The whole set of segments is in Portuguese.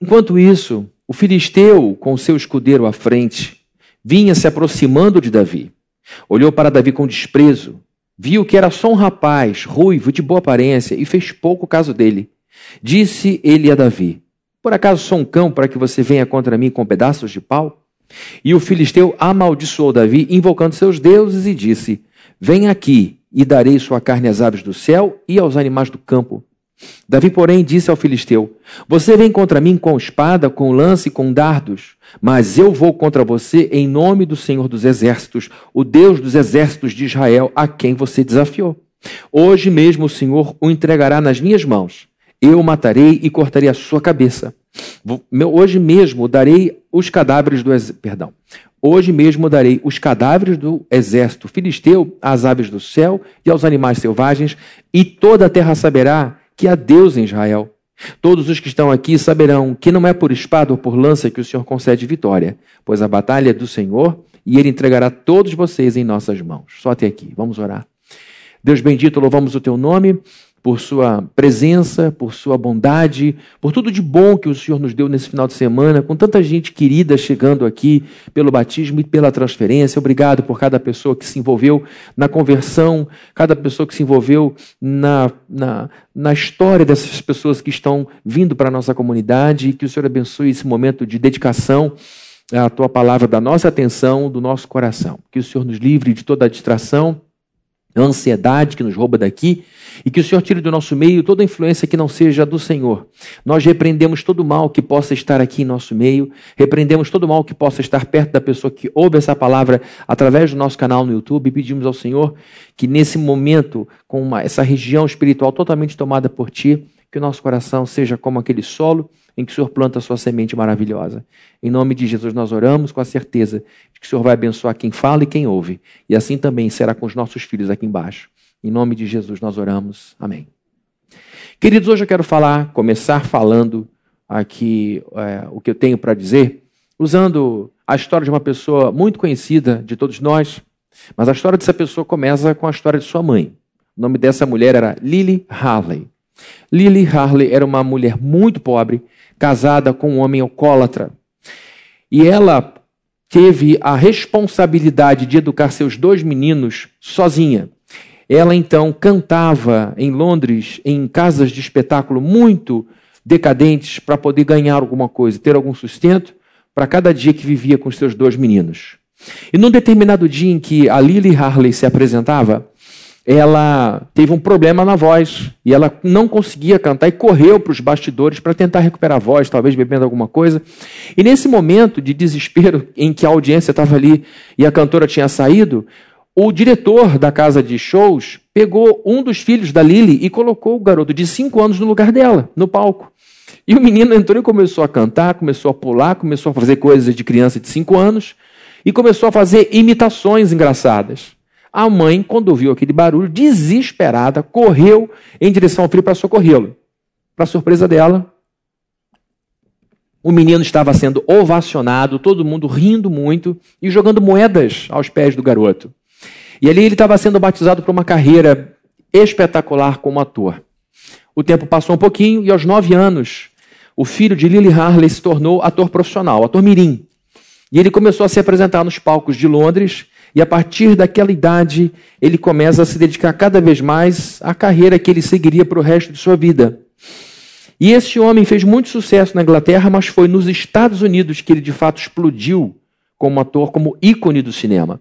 Enquanto isso, o filisteu, com seu escudeiro à frente, vinha se aproximando de Davi. Olhou para Davi com desprezo, viu que era só um rapaz, ruivo, de boa aparência, e fez pouco caso dele. Disse ele a Davi: Por acaso sou um cão para que você venha contra mim com pedaços de pau? E o filisteu amaldiçoou Davi, invocando seus deuses, e disse: Vem aqui, e darei sua carne às aves do céu e aos animais do campo. Davi, porém, disse ao filisteu: Você vem contra mim com espada, com lance e com dardos, mas eu vou contra você em nome do Senhor dos Exércitos, o Deus dos exércitos de Israel, a quem você desafiou. Hoje mesmo o Senhor o entregará nas minhas mãos. Eu o matarei e cortarei a sua cabeça. Hoje mesmo darei os cadáveres do exército. Perdão. Hoje mesmo darei os cadáveres do exército filisteu às aves do céu e aos animais selvagens, e toda a terra saberá que há Deus em Israel. Todos os que estão aqui saberão que não é por espada ou por lança que o Senhor concede vitória, pois a batalha é do Senhor e ele entregará todos vocês em nossas mãos. Só até aqui. Vamos orar. Deus bendito, louvamos o teu nome por sua presença, por sua bondade, por tudo de bom que o Senhor nos deu nesse final de semana, com tanta gente querida chegando aqui pelo batismo e pela transferência. Obrigado por cada pessoa que se envolveu na conversão, cada pessoa que se envolveu na, na, na história dessas pessoas que estão vindo para a nossa comunidade. Que o Senhor abençoe esse momento de dedicação à tua palavra, da nossa atenção, do nosso coração. Que o Senhor nos livre de toda a distração a ansiedade que nos rouba daqui. E que o Senhor tire do nosso meio toda influência que não seja do Senhor. Nós repreendemos todo mal que possa estar aqui em nosso meio, repreendemos todo mal que possa estar perto da pessoa que ouve essa palavra através do nosso canal no YouTube. E pedimos ao Senhor que nesse momento, com uma, essa região espiritual totalmente tomada por Ti, que o nosso coração seja como aquele solo em que o Senhor planta a sua semente maravilhosa. Em nome de Jesus nós oramos com a certeza de que o Senhor vai abençoar quem fala e quem ouve. E assim também será com os nossos filhos aqui embaixo. Em nome de Jesus nós oramos. Amém. Queridos, hoje eu quero falar, começar falando aqui é, o que eu tenho para dizer, usando a história de uma pessoa muito conhecida de todos nós, mas a história dessa pessoa começa com a história de sua mãe. O nome dessa mulher era Lily Harley. Lily Harley era uma mulher muito pobre, casada com um homem alcoólatra. E ela teve a responsabilidade de educar seus dois meninos sozinha. Ela então cantava em Londres, em casas de espetáculo muito decadentes, para poder ganhar alguma coisa, ter algum sustento para cada dia que vivia com seus dois meninos. E num determinado dia em que a Lily Harley se apresentava, ela teve um problema na voz e ela não conseguia cantar e correu para os bastidores para tentar recuperar a voz, talvez bebendo alguma coisa. E nesse momento de desespero em que a audiência estava ali e a cantora tinha saído, o diretor da casa de shows pegou um dos filhos da Lily e colocou o garoto de cinco anos no lugar dela, no palco. E o menino entrou e começou a cantar, começou a pular, começou a fazer coisas de criança de cinco anos e começou a fazer imitações engraçadas. A mãe, quando ouviu aquele barulho, desesperada, correu em direção ao filho para socorrê-lo. Para surpresa dela, o menino estava sendo ovacionado, todo mundo rindo muito e jogando moedas aos pés do garoto. E ali ele estava sendo batizado para uma carreira espetacular como ator. O tempo passou um pouquinho e aos nove anos, o filho de Lily Harley se tornou ator profissional, ator mirim. E ele começou a se apresentar nos palcos de Londres e a partir daquela idade, ele começa a se dedicar cada vez mais à carreira que ele seguiria para o resto de sua vida. E esse homem fez muito sucesso na Inglaterra, mas foi nos Estados Unidos que ele de fato explodiu como ator, como ícone do cinema.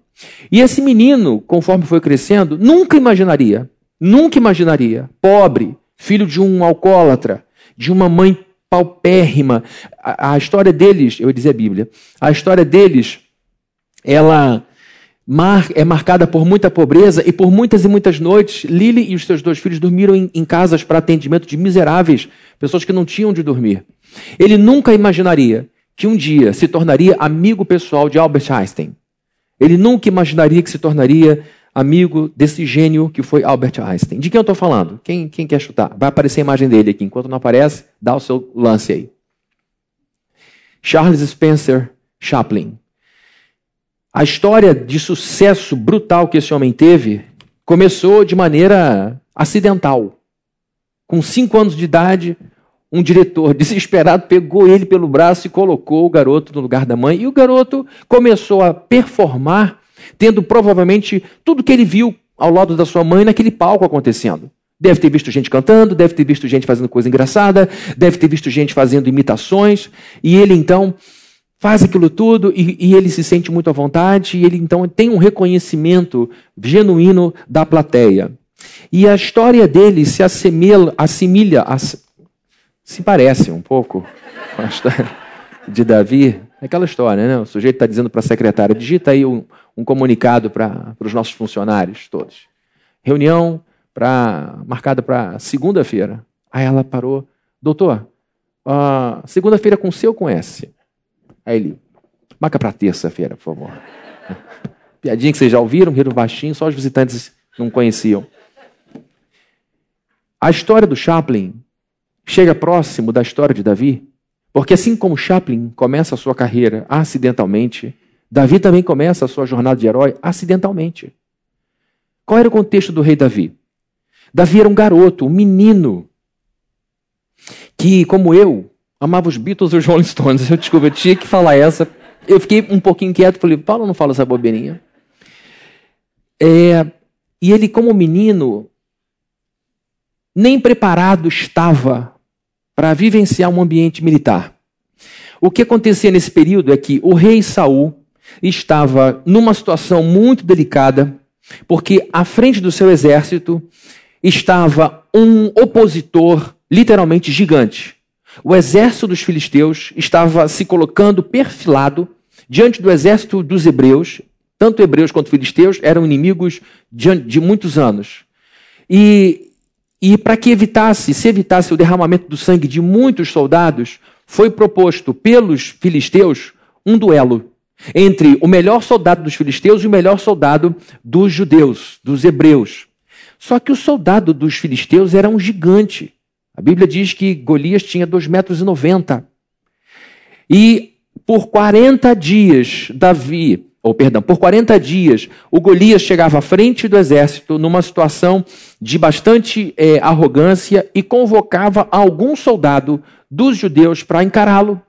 E esse menino, conforme foi crescendo, nunca imaginaria, nunca imaginaria, pobre, filho de um alcoólatra, de uma mãe paupérrima. A, a história deles, eu ia dizer a Bíblia, a história deles, ela mar, é marcada por muita pobreza e por muitas e muitas noites, Lily e os seus dois filhos dormiram em, em casas para atendimento de miseráveis, pessoas que não tinham de dormir. Ele nunca imaginaria que um dia se tornaria amigo pessoal de Albert Einstein. Ele nunca imaginaria que se tornaria amigo desse gênio que foi Albert Einstein. De quem eu estou falando? Quem, quem quer chutar? Vai aparecer a imagem dele aqui. Enquanto não aparece, dá o seu lance aí. Charles Spencer Chaplin. A história de sucesso brutal que esse homem teve começou de maneira acidental. Com cinco anos de idade, um diretor desesperado pegou ele pelo braço e colocou o garoto no lugar da mãe. E o garoto começou a performar, tendo provavelmente tudo que ele viu ao lado da sua mãe naquele palco acontecendo. Deve ter visto gente cantando, deve ter visto gente fazendo coisa engraçada, deve ter visto gente fazendo imitações. E ele então faz aquilo tudo e, e, ele se sente muito à vontade, e ele então tem um reconhecimento genuíno da plateia. E a história dele se assimila, assimilha, ass, se parece um pouco com a história de Davi. É aquela história, né? O sujeito está dizendo para a secretária: digita aí um, um comunicado para os nossos funcionários todos. Reunião pra, marcada para segunda-feira. Aí ela parou: doutor, uh, segunda-feira com C ou com S? Aí ele, marca para terça-feira, por favor. Piadinha que vocês já ouviram, riram baixinho, só os visitantes não conheciam. A história do Chaplin chega próximo da história de Davi, porque assim como Chaplin começa a sua carreira acidentalmente, Davi também começa a sua jornada de herói acidentalmente. Qual era o contexto do rei Davi? Davi era um garoto, um menino, que, como eu, amava os Beatles e os Rolling Stones. Eu desculpa, eu tinha que falar essa. Eu fiquei um pouquinho quieto, falei, Paulo não fala essa bobeirinha. É, e ele, como menino, nem preparado estava para vivenciar um ambiente militar. O que acontecia nesse período é que o rei Saul estava numa situação muito delicada, porque à frente do seu exército estava um opositor literalmente gigante. O exército dos filisteus estava se colocando perfilado diante do exército dos hebreus. Tanto hebreus quanto filisteus eram inimigos de, muitos anos. E, e para que evitasse, se evitasse o derramamento do sangue de muitos soldados, foi proposto pelos filisteus um duelo entre o melhor soldado dos filisteus e o melhor soldado dos judeus, dos hebreus. Só que o soldado dos filisteus era um gigante. A Bíblia diz que Golias tinha 2,90 metros. E, noventa. e por 40 dias, Davi, ou perdão, por 40 dias, o Golias chegava à frente do exército numa situação de bastante é, arrogância e convocava algum soldado dos judeus para encará-lo.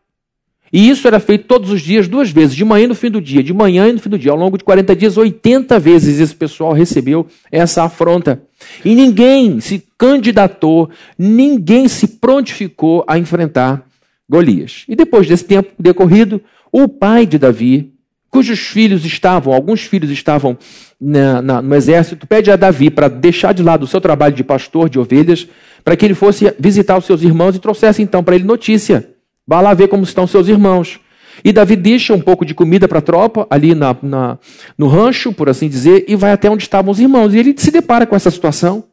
E isso era feito todos os dias, duas vezes, de manhã e no fim do dia, de manhã e no fim do dia. Ao longo de 40 dias, 80 vezes esse pessoal recebeu essa afronta. E ninguém se candidatou, ninguém se prontificou a enfrentar Golias. E depois desse tempo decorrido, o pai de Davi, cujos filhos estavam, alguns filhos estavam na, na, no exército, pede a Davi para deixar de lado o seu trabalho de pastor de ovelhas, para que ele fosse visitar os seus irmãos e trouxesse então para ele notícia Vá lá ver como estão seus irmãos. E Davi deixa um pouco de comida para a tropa, ali na, na, no rancho, por assim dizer, e vai até onde estavam os irmãos. E ele se depara com essa situação.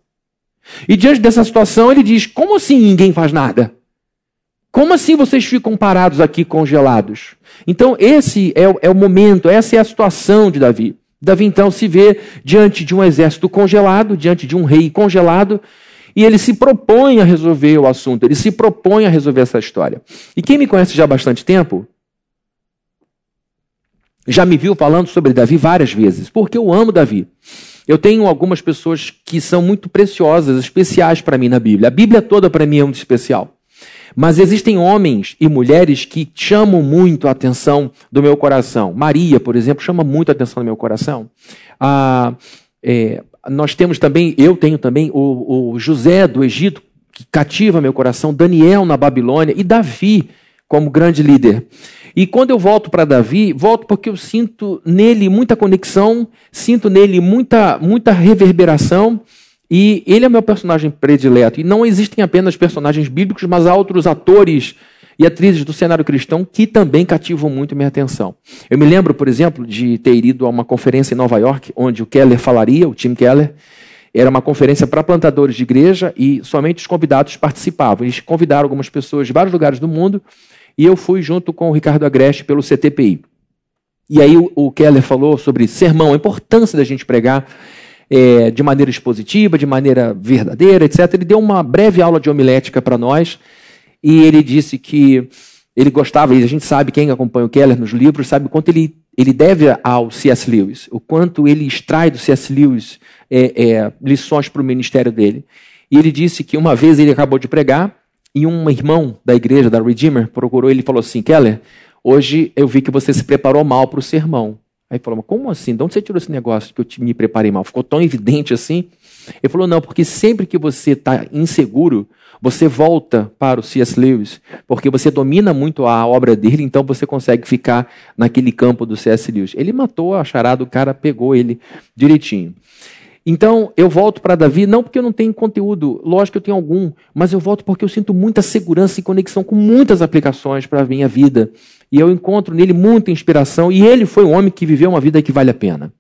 E diante dessa situação, ele diz: Como assim ninguém faz nada? Como assim vocês ficam parados aqui congelados? Então, esse é é o momento, essa é a situação de Davi. Davi então se vê diante de um exército congelado, diante de um rei congelado, e ele se propõe a resolver o assunto, ele se propõe a resolver essa história. E quem me conhece já há bastante tempo, já me viu falando sobre Davi várias vezes, porque eu amo Davi. Eu tenho algumas pessoas que são muito preciosas, especiais para mim na Bíblia. A Bíblia toda para mim é muito especial. Mas existem homens e mulheres que chamam muito a atenção do meu coração. Maria, por exemplo, chama muito a atenção do meu coração. Ah, é, nós temos também, eu tenho também o, o José do Egito, que cativa meu coração, Daniel na Babilônia e Davi como grande líder. E quando eu volto para Davi, volto porque eu sinto nele muita conexão, sinto nele muita, muita reverberação, e ele é meu personagem predileto. E não existem apenas personagens bíblicos, mas há outros atores e atrizes do cenário cristão que também cativam muito minha atenção. Eu me lembro, por exemplo, de ter ido a uma conferência em Nova York, onde o Keller falaria, o Tim Keller. Era uma conferência para plantadores de igreja e somente os convidados participavam. Eles convidaram algumas pessoas de vários lugares do mundo e eu fui junto com o Ricardo Agreste pelo CTPI. E aí o, Keller falou sobre sermão, a importância da gente pregar é, de maneira expositiva, de maneira verdadeira, etc. Ele deu uma breve aula de homilética para nós e ele disse que ele gostava, e a gente sabe, quem acompanha o Keller nos livros, sabe o quanto ele, ele deve ao C.S. Lewis, o quanto ele extrai do C.S. Lewis é, é, lições para o ministério dele. E ele disse que uma vez ele acabou de pregar, E um irmão da igreja, da Redeemer, procurou ele e falou assim: Keller, hoje eu vi que você se preparou mal para o sermão. Aí falou, mas como assim? De onde você tirou esse negócio que eu me preparei mal? Ficou tão evidente assim? Ele falou, não, porque sempre que você está inseguro, você volta para o C.S. Lewis, porque você domina muito a obra dele, então você consegue ficar naquele campo do C.S. Lewis. Ele matou a charada, o cara pegou ele direitinho. Então, eu volto para Davi, não porque eu não tenho conteúdo, lógico que eu tenho algum, mas eu volto porque eu sinto muita segurança e conexão com muitas aplicações para a minha vida. E eu encontro nele muita inspiração, e ele foi um homem que viveu uma vida que vale a pena.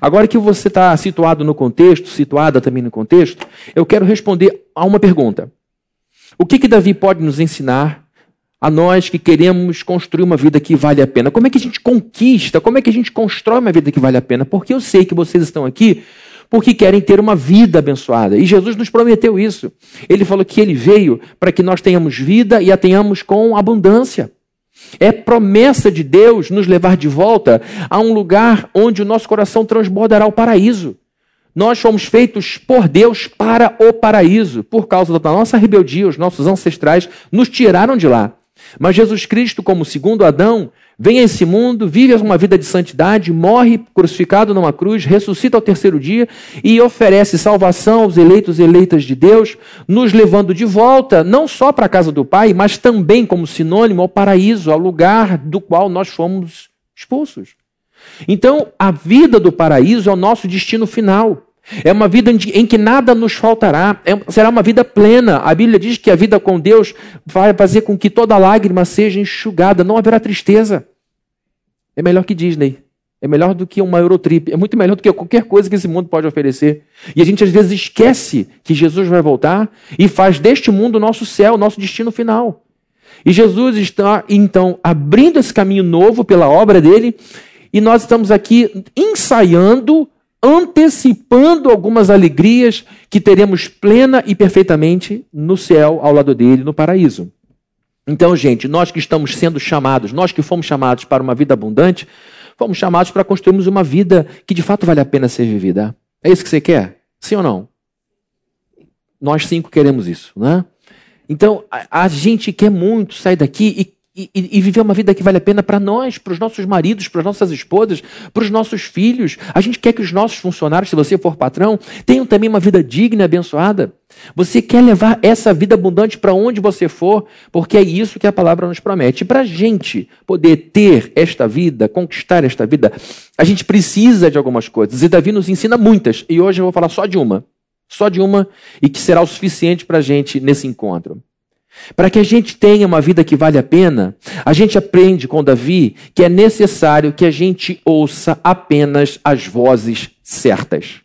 Agora que você está situado no contexto, situada também no contexto, eu quero responder a uma pergunta. O que, que Davi pode nos ensinar a nós que queremos construir uma vida que vale a pena? Como é que a gente conquista? Como é que a gente constrói uma vida que vale a pena? Porque eu sei que vocês estão aqui porque querem ter uma vida abençoada. E Jesus nos prometeu isso. Ele falou que ele veio para que nós tenhamos vida e a tenhamos com abundância. É promessa de Deus nos levar de volta a um lugar onde o nosso coração transbordará o paraíso. Nós fomos feitos por Deus para o paraíso. Por causa da nossa rebeldia, os nossos ancestrais nos tiraram de lá. Mas Jesus Cristo, como segundo Adão, vem a esse mundo, vive uma vida de santidade, morre crucificado numa cruz, ressuscita ao terceiro dia e oferece salvação aos eleitos e eleitas de Deus, nos levando de volta, não só para a casa do Pai, mas também como sinônimo ao paraíso, ao lugar do qual nós fomos expulsos. Então, a vida do paraíso é o nosso destino final. É uma vida em que nada nos faltará. É, será uma vida plena. A Bíblia diz que a vida com Deus vai fazer com que toda lágrima seja enxugada. Não haverá tristeza. É melhor que Disney. É melhor do que uma Eurotrip. É muito melhor do que qualquer coisa que esse mundo pode oferecer. E a gente às vezes esquece que Jesus vai voltar e faz deste mundo o nosso céu, o nosso destino final. E Jesus está, então, abrindo esse caminho novo pela obra dele. E nós estamos aqui ensaiando antecipando algumas alegrias que teremos plena e perfeitamente no céu, ao lado dele, no paraíso. Então, gente, nós que estamos sendo chamados, nós que fomos chamados para uma vida abundante, fomos chamados para construirmos uma vida que de fato vale a pena ser vivida. É isso que você quer? Sim ou não? Nós cinco queremos isso, né? Então, a, a gente quer muito sair daqui e e, e, viver uma vida que vale a pena para nós, para os nossos maridos, para as nossas esposas, para os nossos filhos. A gente quer que os nossos funcionários, se você for patrão, tenham também uma vida digna e abençoada. Você quer levar essa vida abundante para onde você for, porque é isso que a palavra nos promete. Para a gente poder ter esta vida, conquistar esta vida, a gente precisa de algumas coisas. E Davi nos ensina muitas. E hoje eu vou falar só de uma. Só de uma, e que será o suficiente para a gente nesse encontro. Para que a gente tenha uma vida que vale a pena, a gente aprende com Davi que é necessário que a gente ouça apenas as vozes certas.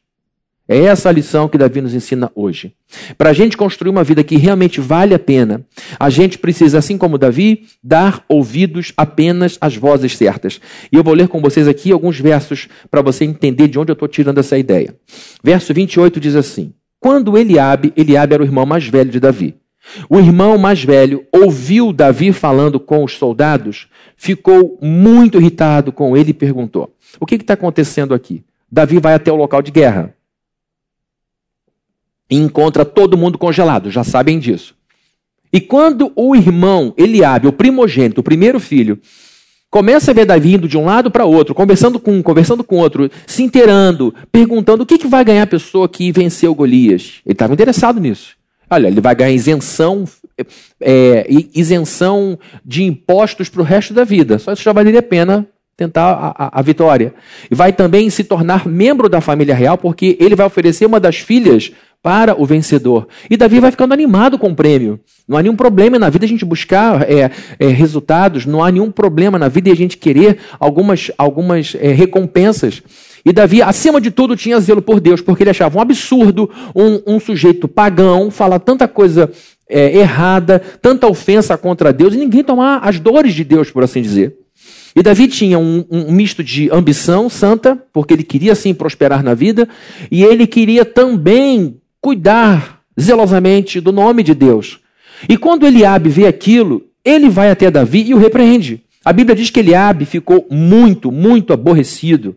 É essa a lição que Davi nos ensina hoje. Para a gente construir uma vida que realmente vale a pena, a gente precisa, assim como Davi, dar ouvidos apenas às vozes certas. E eu vou ler com vocês aqui alguns versos para você entender de onde eu estou tirando essa ideia. Verso 28 diz assim: Quando Eliabe, Eliabe era o irmão mais velho de Davi, o irmão mais velho ouviu Davi falando com os soldados, ficou muito irritado com ele e perguntou: O que está acontecendo aqui? Davi vai até o local de guerra e encontra todo mundo congelado, já sabem disso. E quando o irmão Eliabe, o primogênito, o primeiro filho, começa a ver Davi indo de um lado para outro, conversando com um, conversando com outro, se inteirando, perguntando o que, que vai ganhar a pessoa que venceu Golias. Ele estava interessado nisso. Olha, ele vai ganhar isenção, é, isenção de impostos para o resto da vida. Só isso já valeria a pena tentar a, a, a, vitória. E vai também se tornar membro da família real, porque ele vai oferecer uma das filhas para o vencedor. E Davi vai ficando animado com o prêmio. Não há nenhum problema na vida a gente buscar é, é, resultados, não há nenhum problema na vida a gente querer algumas, algumas é, recompensas. E Davi, acima de tudo, tinha zelo por Deus, porque ele achava um absurdo um, um sujeito pagão falar tanta coisa é, errada, tanta ofensa contra Deus, e ninguém tomar as dores de Deus, por assim dizer. E Davi tinha um, um, misto de ambição santa, porque ele queria sim prosperar na vida, e ele queria também cuidar zelosamente do nome de Deus. E quando Eliabe vê aquilo, ele vai até Davi e o repreende. A Bíblia diz que Eliabe ficou muito, muito aborrecido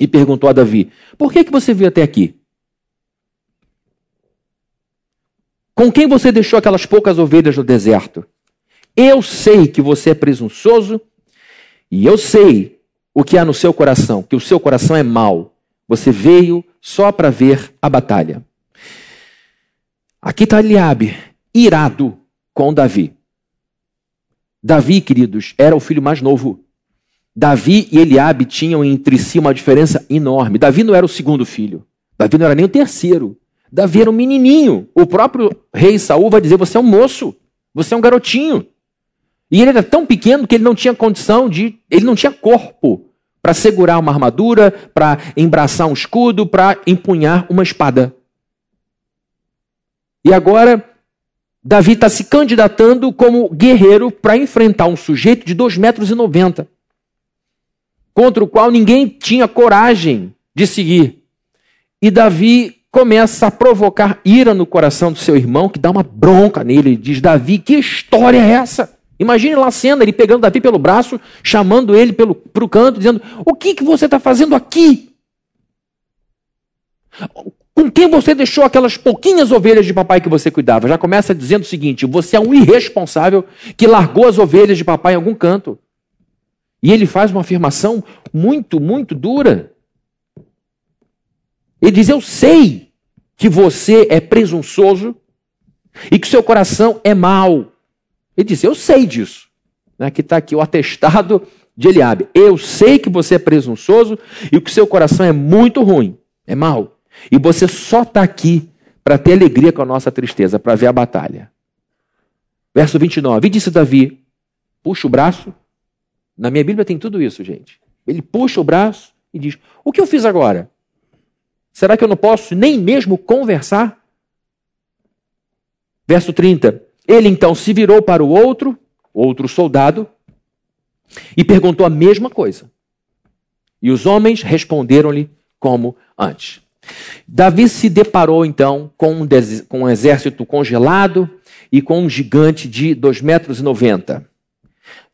e perguntou a Davi: Por que, que você veio até aqui? Com quem você deixou aquelas poucas ovelhas no deserto? Eu sei que você é presunçoso e eu sei o que há no seu coração, que o seu coração é mau. Você veio só para ver a batalha. Aqui está Eliabe, irado com Davi. Davi, queridos, era o filho mais novo. Davi e Eliabe tinham entre si uma diferença enorme. Davi não era o segundo filho. Davi não era nem o terceiro. Davi era um menininho. O próprio rei Saul vai dizer: Você é um moço, você é um garotinho. E ele era tão pequeno que ele não tinha condição de. Ele não tinha corpo para segurar uma armadura, para embraçar um escudo, para empunhar uma espada. E agora, Davi está se candidatando como guerreiro para enfrentar um sujeito de 2,90 metros, contra o qual ninguém tinha coragem de seguir. E Davi começa a provocar ira no coração do seu irmão, que dá uma bronca nele. Ele diz: Davi, que história é essa? Imagine lá a cena, ele pegando Davi pelo braço, chamando ele para o canto, dizendo: O que, que você está fazendo aqui? Com quem você deixou aquelas pouquinhas ovelhas de papai que você cuidava? Já começa dizendo o seguinte: você é um irresponsável que largou as ovelhas de papai em algum canto. E ele faz uma afirmação muito, muito dura. Ele diz: Eu sei que você é presunçoso e que seu coração é mau. Ele diz: Eu sei disso. Aqui está aqui o atestado de Eliabe. Eu sei que você é presunçoso e que seu coração é muito ruim, é mau. E você só está aqui para ter alegria com a nossa tristeza, para ver a batalha. Verso 29. E disse Davi: puxa o braço. Na minha Bíblia tem tudo isso, gente. Ele puxa o braço e diz: O que eu fiz agora? Será que eu não posso nem mesmo conversar? Verso 30. Ele então se virou para o outro, outro soldado, e perguntou a mesma coisa. E os homens responderam-lhe como antes. Davi se deparou então com um, com um exército congelado e com um gigante de 2,90 metros.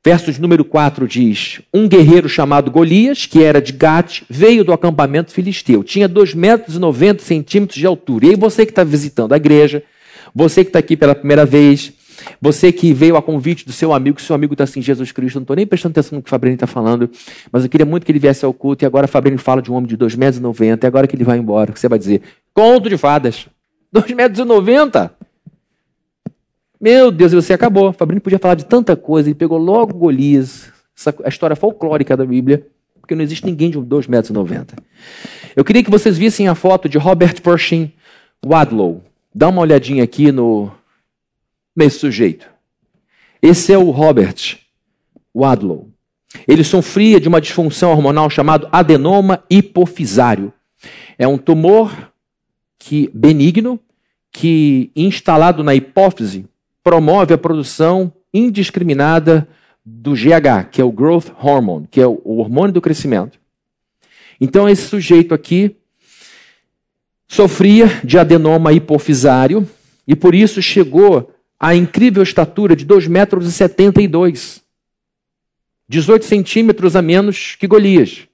Verso de número 4 diz: Um guerreiro chamado Golias, que era de Gate, veio do acampamento filisteu. Tinha 2,90 metros centímetros de altura. E aí você que está visitando a igreja, você que está aqui pela primeira vez, você que veio a convite do seu amigo, seu amigo está assim, Jesus Cristo, não estou nem prestando atenção no que o Fabrini está falando, mas eu queria muito que ele viesse ao culto, e agora o Fabrini fala de um homem de 2,90 metros, e agora que ele vai embora, que você vai dizer? Conto de fadas. 2,90 metros. Meu Deus, e você acabou. O Fabrini podia falar de tanta coisa, ele pegou logo Golias, essa, a história folclórica da Bíblia, porque não existe ninguém de 2,90 metros. Eu queria que vocês vissem a foto de Robert Pershing Wadlow. Dá uma olhadinha aqui no, nesse sujeito. Esse é o Robert Wadlow. Ele sofria de uma disfunção hormonal chamado adenoma hipofisário. É um tumor que benigno que instalado na hipófise promove a produção indiscriminada do GH, que é o growth hormone, que é o hormônio do crescimento. Então esse sujeito aqui sofria de adenoma hipofisário e por isso chegou a incrível estatura de 2,72 metros. E 18 centímetros a menos que Golias.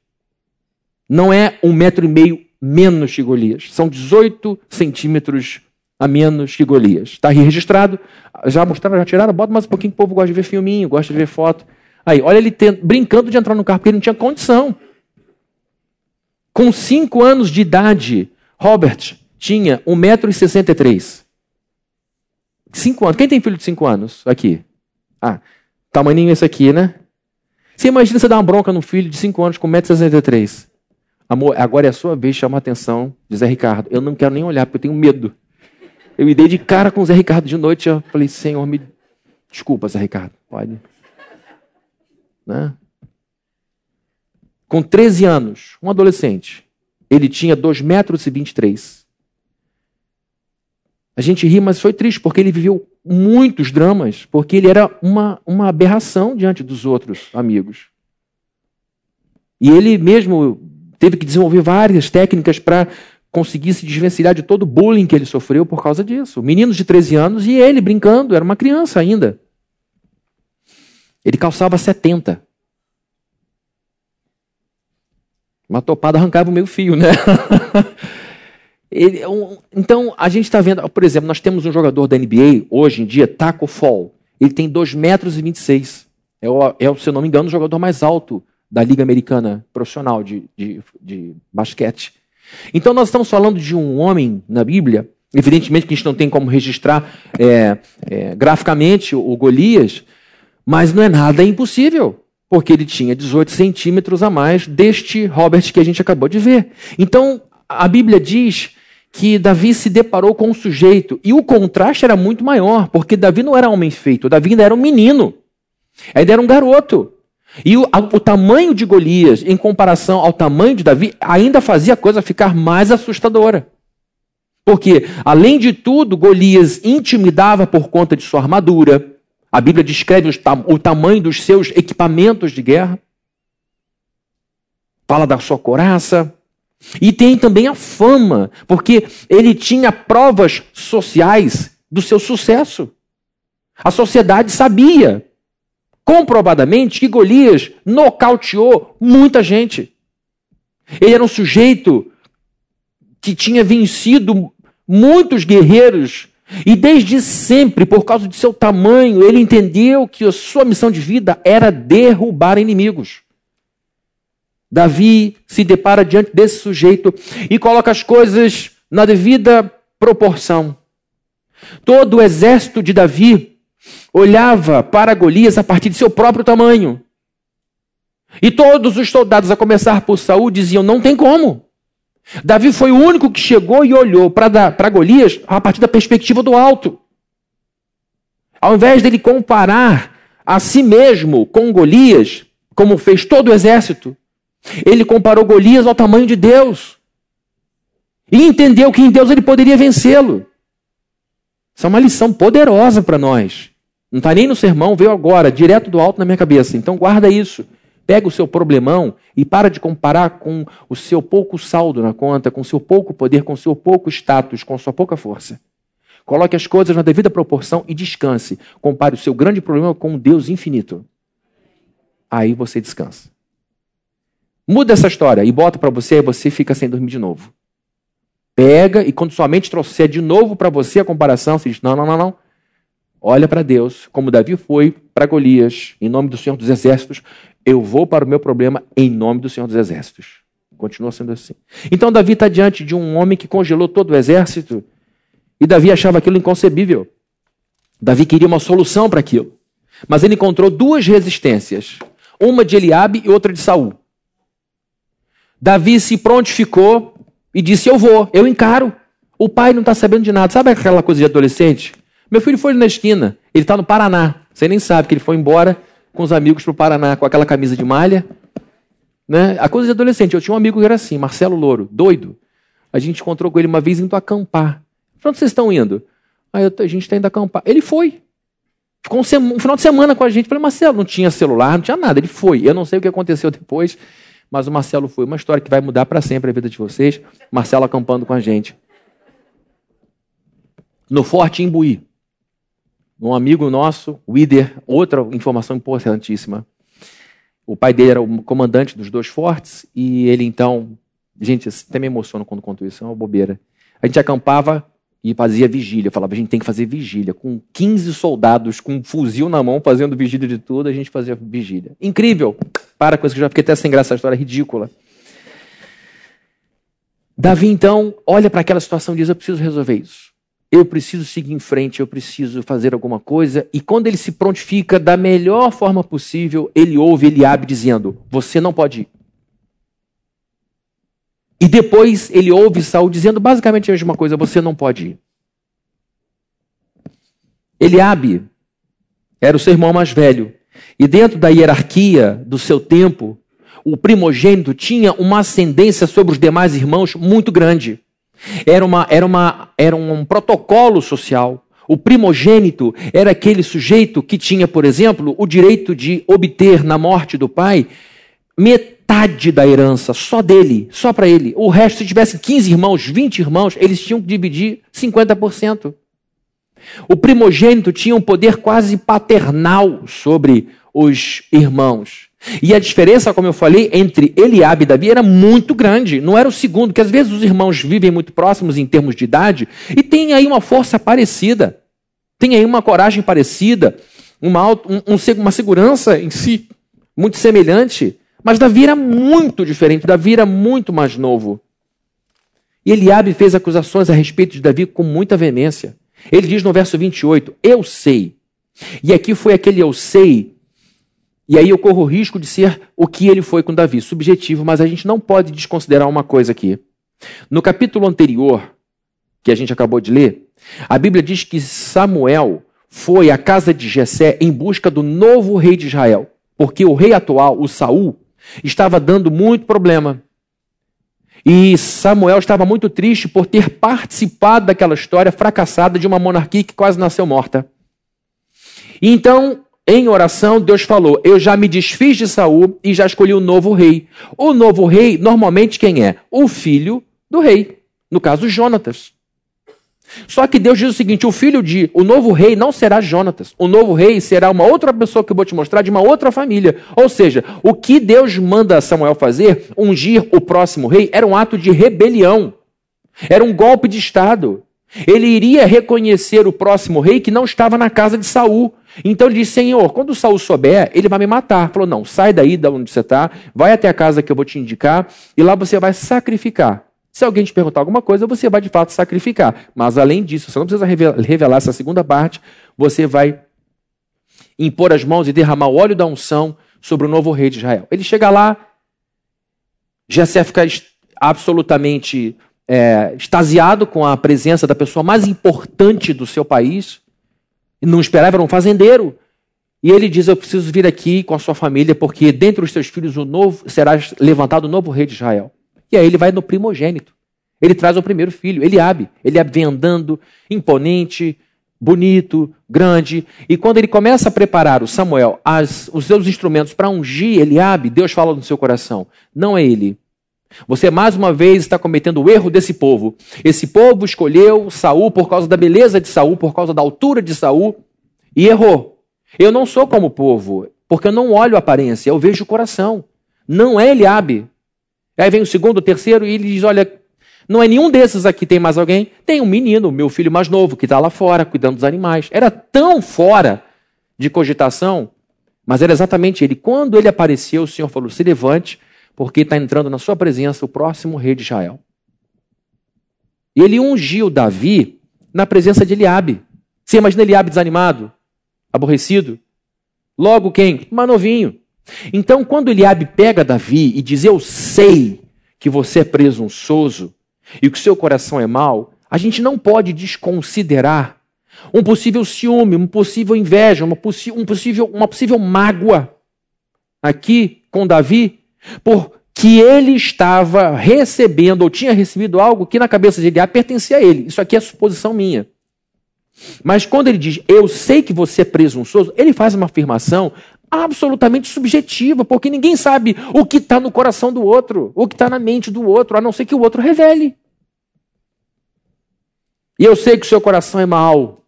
Não é um metro e meio menos que Golias. São 18 centímetros a menos que Golias. Está registrado. Já mostraram, já tiraram? Bota mais um pouquinho que o povo gosta de ver filminho, gosta de ver foto. Aí, olha ele brincando de entrar no carro, porque ele não tinha condição. Com 5 anos de idade, Robert tinha 1,63m. Cinco anos. Quem tem filho de cinco anos aqui? Ah, tamanho esse aqui, né? Você imagina você dar uma bronca no filho de cinco anos com 1,63m. Amor, agora é a sua vez de chamar a atenção de Zé Ricardo. Eu não quero nem olhar, porque eu tenho medo. Eu me dei de cara com o Zé Ricardo de noite. Eu falei, Senhor, me desculpa, Zé Ricardo. Pode. Né? Com 13 anos, um adolescente, ele tinha 2,23 metros. E a gente ri, mas foi triste, porque ele viveu muitos dramas, porque ele era uma, uma aberração diante dos outros amigos. E ele mesmo teve que desenvolver várias técnicas para conseguir se desvencilhar de todo o bullying que ele sofreu por causa disso. Meninos de 13 anos e ele brincando, era uma criança ainda. Ele calçava 70. Uma topada arrancava o meio fio, né? Ele, um, então, a gente está vendo, por exemplo, nós temos um jogador da NBA, hoje em dia, Taco Fall. Ele tem 2 metros e 26. É, o, é, se eu não me engano, o jogador mais alto da Liga Americana Profissional de, de, de basquete. Então, nós estamos falando de um homem na Bíblia, evidentemente que a gente não tem como registrar é, é, graficamente o Golias, mas não é nada impossível porque ele tinha 18 centímetros a mais deste Robert que a gente acabou de ver. Então, a Bíblia diz que Davi se deparou com um sujeito, e o contraste era muito maior, porque Davi não era homem feito, Davi ainda era um menino, ainda era um garoto. E o, o tamanho de Golias, em comparação ao tamanho de Davi, ainda fazia a coisa ficar mais assustadora. Porque, além de tudo, Golias intimidava por conta de sua armadura, a Bíblia descreve o tamanho dos seus equipamentos de guerra. Fala da sua coraça. E tem também a fama, porque ele tinha provas sociais do seu sucesso. A sociedade sabia, comprovadamente, que Golias nocauteou muita gente. Ele era um sujeito que tinha vencido muitos guerreiros e desde sempre, por causa de seu tamanho, ele entendeu que a sua missão de vida era derrubar inimigos. Davi se depara diante desse sujeito e coloca as coisas na devida proporção. Todo o exército de Davi olhava para Golias a partir de seu próprio tamanho. E todos os soldados, a começar por Saul, diziam: não tem como. Davi foi o único que chegou e olhou para Golias a partir da perspectiva do alto. Ao invés dele comparar a si mesmo com Golias, como fez todo o exército, ele comparou Golias ao tamanho de Deus. E entendeu que em Deus ele poderia vencê-lo. Isso é uma lição poderosa para nós. Não está nem no sermão, veio agora, direto do alto na minha cabeça. Então guarda isso. Pega o seu problemão e para de comparar com o seu pouco saldo na conta, com o seu pouco poder, com o seu pouco status, com a sua pouca força. Coloque as coisas na devida proporção e descanse. Compare o seu grande problema com um Deus infinito. Aí você descansa. Muda essa história e bota para você e você fica sem dormir de novo. Pega e quando sua mente trouxer de novo para você a comparação, você diz: não, não, não, não. Olha para Deus, como Davi foi para Golias, em nome do Senhor dos Exércitos, eu vou para o meu problema em nome do Senhor dos Exércitos. Continua sendo assim. Então Davi está diante de um homem que congelou todo o exército e Davi achava aquilo inconcebível. Davi queria uma solução para aquilo. Mas ele encontrou duas resistências, uma de Eliabe e outra de Saul. Davi se prontificou e disse: Eu vou, eu encaro. O pai não está sabendo de nada. Sabe aquela coisa de adolescente? Meu filho foi na esquina, ele está no Paraná. Você nem sabe que ele foi embora com os amigos para o Paraná com aquela camisa de malha. Né? A coisa de adolescente. Eu tinha um amigo que era assim, Marcelo Louro, doido. A gente encontrou com ele uma vez indo acampar. Para onde vocês estão indo? Aí a gente está indo acampar. Ele foi. Ficou um, um, final de semana com a gente. Falei, Marcelo, não tinha celular, não tinha nada. Ele foi. Eu não sei o que aconteceu depois, mas o Marcelo foi. Uma história que vai mudar para sempre a vida de vocês. Marcelo acampando com a gente. No Forte Imbuí um amigo nosso, o outra informação importantíssima. O pai dele era o comandante dos dois fortes e ele então, gente, até me emociona quando conto isso, é uma bobeira. A gente acampava e fazia vigília. Eu falava, a gente tem que fazer vigília. Com 15 soldados com um fuzil na mão, fazendo vigília de tudo, a gente fazia vigília. Incrível! Para com isso, que já fiquei até sem graça, a história é ridícula. Davi, então, olha para aquela situação e diz: Eu preciso resolver isso eu preciso seguir em frente, eu preciso fazer alguma coisa. E quando ele se prontifica da melhor forma possível, ele ouve Eliabe dizendo: Você não pode ir. E depois ele ouve Saul dizendo basicamente a mesma coisa: Você não pode ir. Eliabe era o seu irmão mais velho. E dentro da hierarquia do seu tempo, o primogênito tinha uma ascendência sobre os demais irmãos muito grande. Era, uma, era, uma, era um protocolo social. O primogênito era aquele sujeito que tinha, por exemplo, o direito de obter na morte do pai metade da herança, só dele, só para ele. O resto, se tivesse 15 irmãos, 20 irmãos, eles tinham que dividir 50%. O primogênito tinha um poder quase paternal sobre os irmãos. E a diferença, como eu falei, entre Eliabe e Davi era muito grande. Não era o segundo, que às vezes os irmãos vivem muito próximos em termos de idade e tem aí uma força parecida, tem aí uma coragem parecida, uma, um, uma segurança em si muito semelhante. Mas Davi era muito diferente, Davi era muito mais novo. E Eliabe fez acusações a respeito de Davi com muita veemência. Ele diz no verso 28, eu sei. E aqui foi aquele eu sei e aí eu corro o risco de ser o que ele foi com Davi, subjetivo, mas a gente não pode desconsiderar uma coisa aqui. No capítulo anterior, que a gente acabou de ler, a Bíblia diz que Samuel foi à casa de Jessé em busca do novo rei de Israel, porque o rei atual, o Saul, estava dando muito problema. E Samuel estava muito triste por ter participado daquela história fracassada de uma monarquia que quase nasceu morta. Então, em oração, Deus falou: Eu já me desfiz de Saul e já escolhi o novo rei. O novo rei, normalmente, quem é? O filho do rei. No caso, Jonatas. Só que Deus diz o seguinte: o filho de. O novo rei não será Jonatas. O novo rei será uma outra pessoa que eu vou te mostrar, de uma outra família. Ou seja, o que Deus manda Samuel fazer, ungir o próximo rei, era um ato de rebelião. Era um golpe de Estado. Ele iria reconhecer o próximo rei que não estava na casa de Saul. Então ele disse: Senhor, quando Saul souber, ele vai me matar. Falou: Não, sai daí de onde você está, vai até a casa que eu vou te indicar, e lá você vai sacrificar. Se alguém te perguntar alguma coisa, você vai de fato sacrificar. Mas além disso, você não precisa revelar essa segunda parte, você vai impor as mãos e derramar o óleo da unção sobre o novo rei de Israel. Ele chega lá, Jessé fica absolutamente é, extasiado com a presença da pessoa mais importante do seu país. E não esperava, era um fazendeiro. E ele diz: Eu preciso vir aqui com a sua família, porque dentre os seus filhos o novo, será levantado o novo rei de Israel. E aí ele vai no primogênito. Ele traz o primeiro filho, Eliabe. Eliabe vem andando, imponente, bonito, grande. E quando ele começa a preparar o Samuel, as, os seus instrumentos para ungir Eliabe, Deus fala no seu coração: Não é ele, você mais uma vez está cometendo o erro desse povo. Esse povo escolheu Saul por causa da beleza de Saul, por causa da altura de Saul e errou. Eu não sou como o povo, porque eu não olho a aparência, eu vejo o coração. Não é Eliabe. Aí vem o segundo, o terceiro e ele diz: "Olha, não é nenhum desses aqui, tem mais alguém? Tem um menino, meu filho mais novo, que está lá fora, cuidando dos animais. Era tão fora de cogitação, mas era exatamente ele. Quando ele apareceu, o Senhor falou: se levante, porque está entrando na sua presença o próximo rei de Israel. Ele ungiu Davi na presença de Eliabe. Você imagina Eliabe desanimado, aborrecido? Logo quem? Mais novinho. Então, quando Eliabe pega Davi e diz: Eu sei que você é presunçoso e que seu coração é mau, a gente não pode desconsiderar um possível ciúme, uma possível inveja, uma, um possível, uma possível mágoa aqui com Davi porque ele estava recebendo ou tinha recebido algo que na cabeça de Eliabe pertencia a ele. Isso aqui é suposição minha. Mas quando ele diz, eu sei que você é presunçoso, ele faz uma afirmação absolutamente subjetiva, porque ninguém sabe o que está no coração do outro, o que está na mente do outro, a não ser que o outro revele. E eu sei que o seu coração é mau.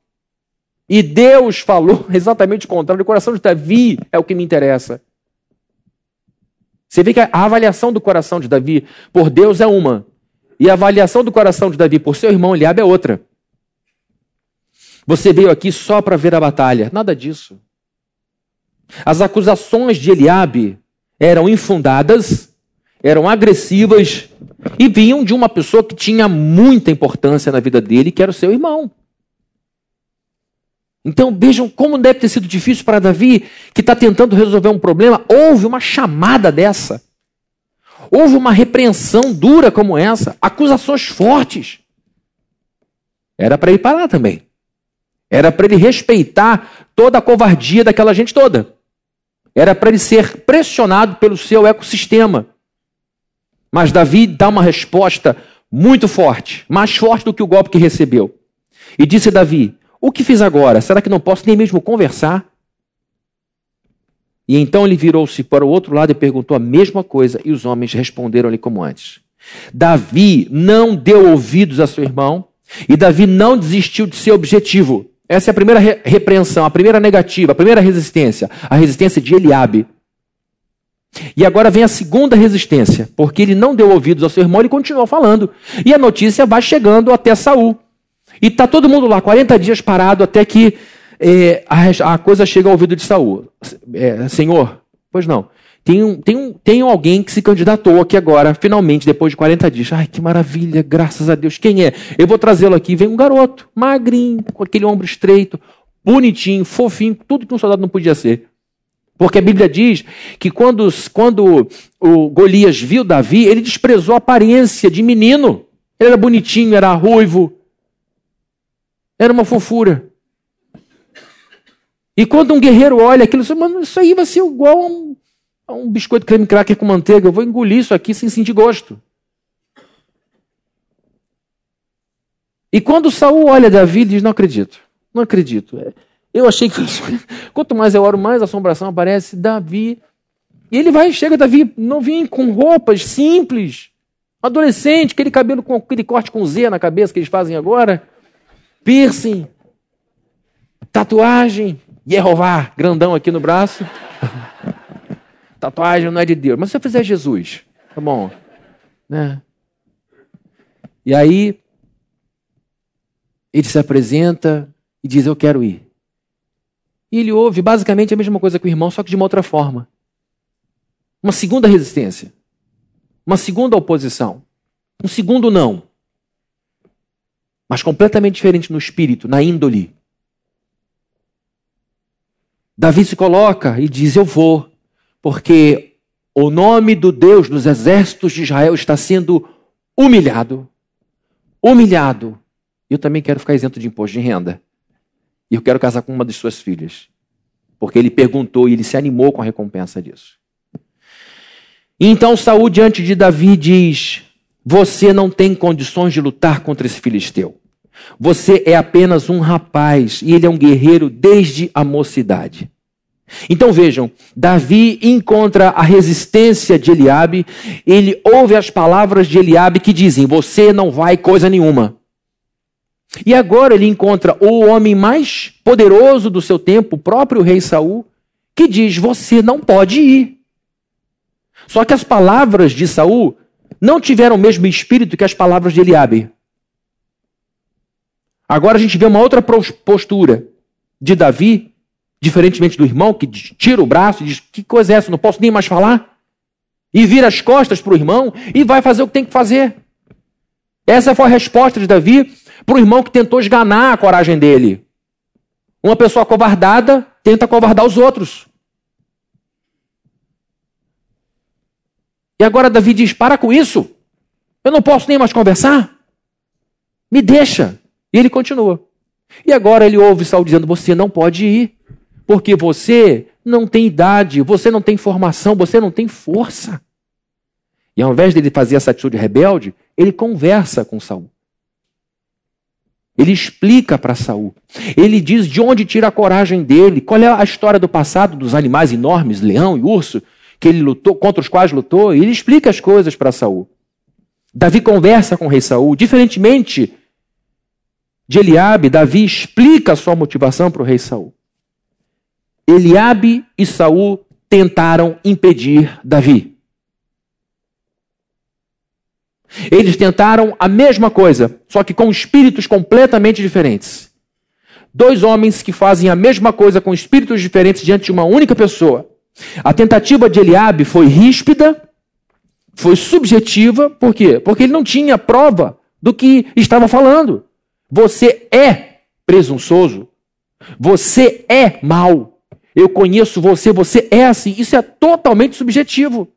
E Deus falou exatamente o contrário. O coração de Davi é o que me interessa. Você vê que a avaliação do coração de Davi por Deus é uma, e a avaliação do coração de Davi por seu irmão Eliabe é outra. Você veio aqui só para ver a batalha. Nada disso. As acusações de Eliabe eram infundadas, eram agressivas e vinham de uma pessoa que tinha muita importância na vida dele, que era o seu irmão. Então vejam como deve ter sido difícil para Davi, que está tentando resolver um problema. Houve uma chamada dessa. Houve uma repreensão dura como essa, acusações fortes. Era para ele parar também. Era para ele respeitar toda a covardia daquela gente toda. Era para ele ser pressionado pelo seu ecossistema. Mas Davi dá uma resposta muito forte, mais forte do que o golpe que recebeu. E disse Davi: o que fiz agora? Será que não posso nem mesmo conversar? E então ele virou-se para o outro lado e perguntou a mesma coisa, e os homens responderam-lhe como antes. Davi não deu ouvidos a seu irmão, e Davi não desistiu de seu objetivo. Essa é a primeira repreensão, a primeira negativa, a primeira resistência, a resistência de Eliabe. E agora vem a segunda resistência, porque ele não deu ouvidos ao seu irmão, ele continuou falando. E a notícia vai chegando até Saul. E está todo mundo lá, 40 dias parado, até que é, a, a, coisa chega ao ouvido de Saul. É, Senhor, pois não. Tem, um, tem, um, tem alguém que se candidatou aqui agora, finalmente, depois de 40 dias. Ai, que maravilha, graças a Deus. Quem é? Eu vou trazê-lo aqui. Vem um garoto, magrinho, com aquele ombro estreito, bonitinho, fofinho, tudo que um soldado não podia ser. Porque a Bíblia diz que quando, quando o Golias viu Davi, ele desprezou a aparência de menino. Ele era bonitinho, era ruivo. Era uma fofura. E quando um guerreiro olha aquilo, você, mano, isso aí vai ser igual a um, a um biscoito creme cracker com manteiga. Eu vou engolir isso aqui sem sentir gosto. E quando Saul olha Davi, diz: Não acredito, não acredito. É, eu achei que quanto mais eu oro, mais assombração aparece. Davi. E ele vai, chega, Davi, não vim com roupas simples, adolescente, aquele cabelo com aquele corte com Z na cabeça que eles fazem agora, piercing, tatuagem, Yehová, grandão aqui no braço. tatuagem não é de Deus. Mas se eu fizer Jesus, tá bom. Né? E aí, ele se apresenta e diz: Eu quero ir. E ele ouve basicamente a mesma coisa que o irmão, só que de uma outra forma. Uma segunda resistência. Uma segunda oposição. Um segundo não. Mas completamente diferente no espírito, na índole. Davi se coloca e diz: Eu vou, porque o nome do Deus dos exércitos de Israel está sendo humilhado. Humilhado. Eu também quero ficar isento de imposto de renda. E eu quero casar com uma de suas filhas. Porque ele perguntou e ele se animou com a recompensa disso. Então Saul diante de Davi diz: Você não tem condições de lutar contra esse filisteu. Você é apenas um rapaz e ele é um guerreiro desde a mocidade. Então vejam, Davi encontra a resistência de Eliabe, ele ouve as palavras de Eliabe que dizem: "Você não vai coisa nenhuma". E agora ele encontra o homem mais poderoso do seu tempo, o próprio rei Saul, que diz: "Você não pode ir". Só que as palavras de Saul não tiveram o mesmo espírito que as palavras de Eliabe. Agora a gente vê uma outra postura de Davi, diferentemente do irmão que tira o braço e diz: "Que coisa é essa? Não posso nem mais falar". E vira as costas para o irmão e vai fazer o que tem que fazer. Essa foi a resposta de Davi para o irmão que tentou esganar a coragem dele. Uma pessoa covardada tenta covardar os outros. E agora Davi diz: para com isso. Eu não posso nem mais conversar. Me deixa. E ele continua. E agora ele ouve Saul dizendo: Você não pode ir, porque você não tem idade, você não tem formação, você não tem força. E ao invés dele fazer essa atitude rebelde, ele conversa com Saul. Ele explica para Saul. Ele diz de onde tira a coragem dele, qual é a história do passado dos animais enormes, leão e urso, que ele lutou, contra os quais lutou, e ele explica as coisas para Saul. Davi conversa com o rei Saul, diferentemente de Eliabe, Davi explica a sua motivação para o rei Saul. Eliabe e Saul tentaram impedir Davi. Eles tentaram a mesma coisa, só que com espíritos completamente diferentes. Dois homens que fazem a mesma coisa com espíritos diferentes diante de uma única pessoa. A tentativa de Eliabe foi ríspida, foi subjetiva, por quê? Porque ele não tinha prova do que estava falando. Você é presunçoso. Você é mau. Eu conheço você, você é assim. Isso é totalmente subjetivo.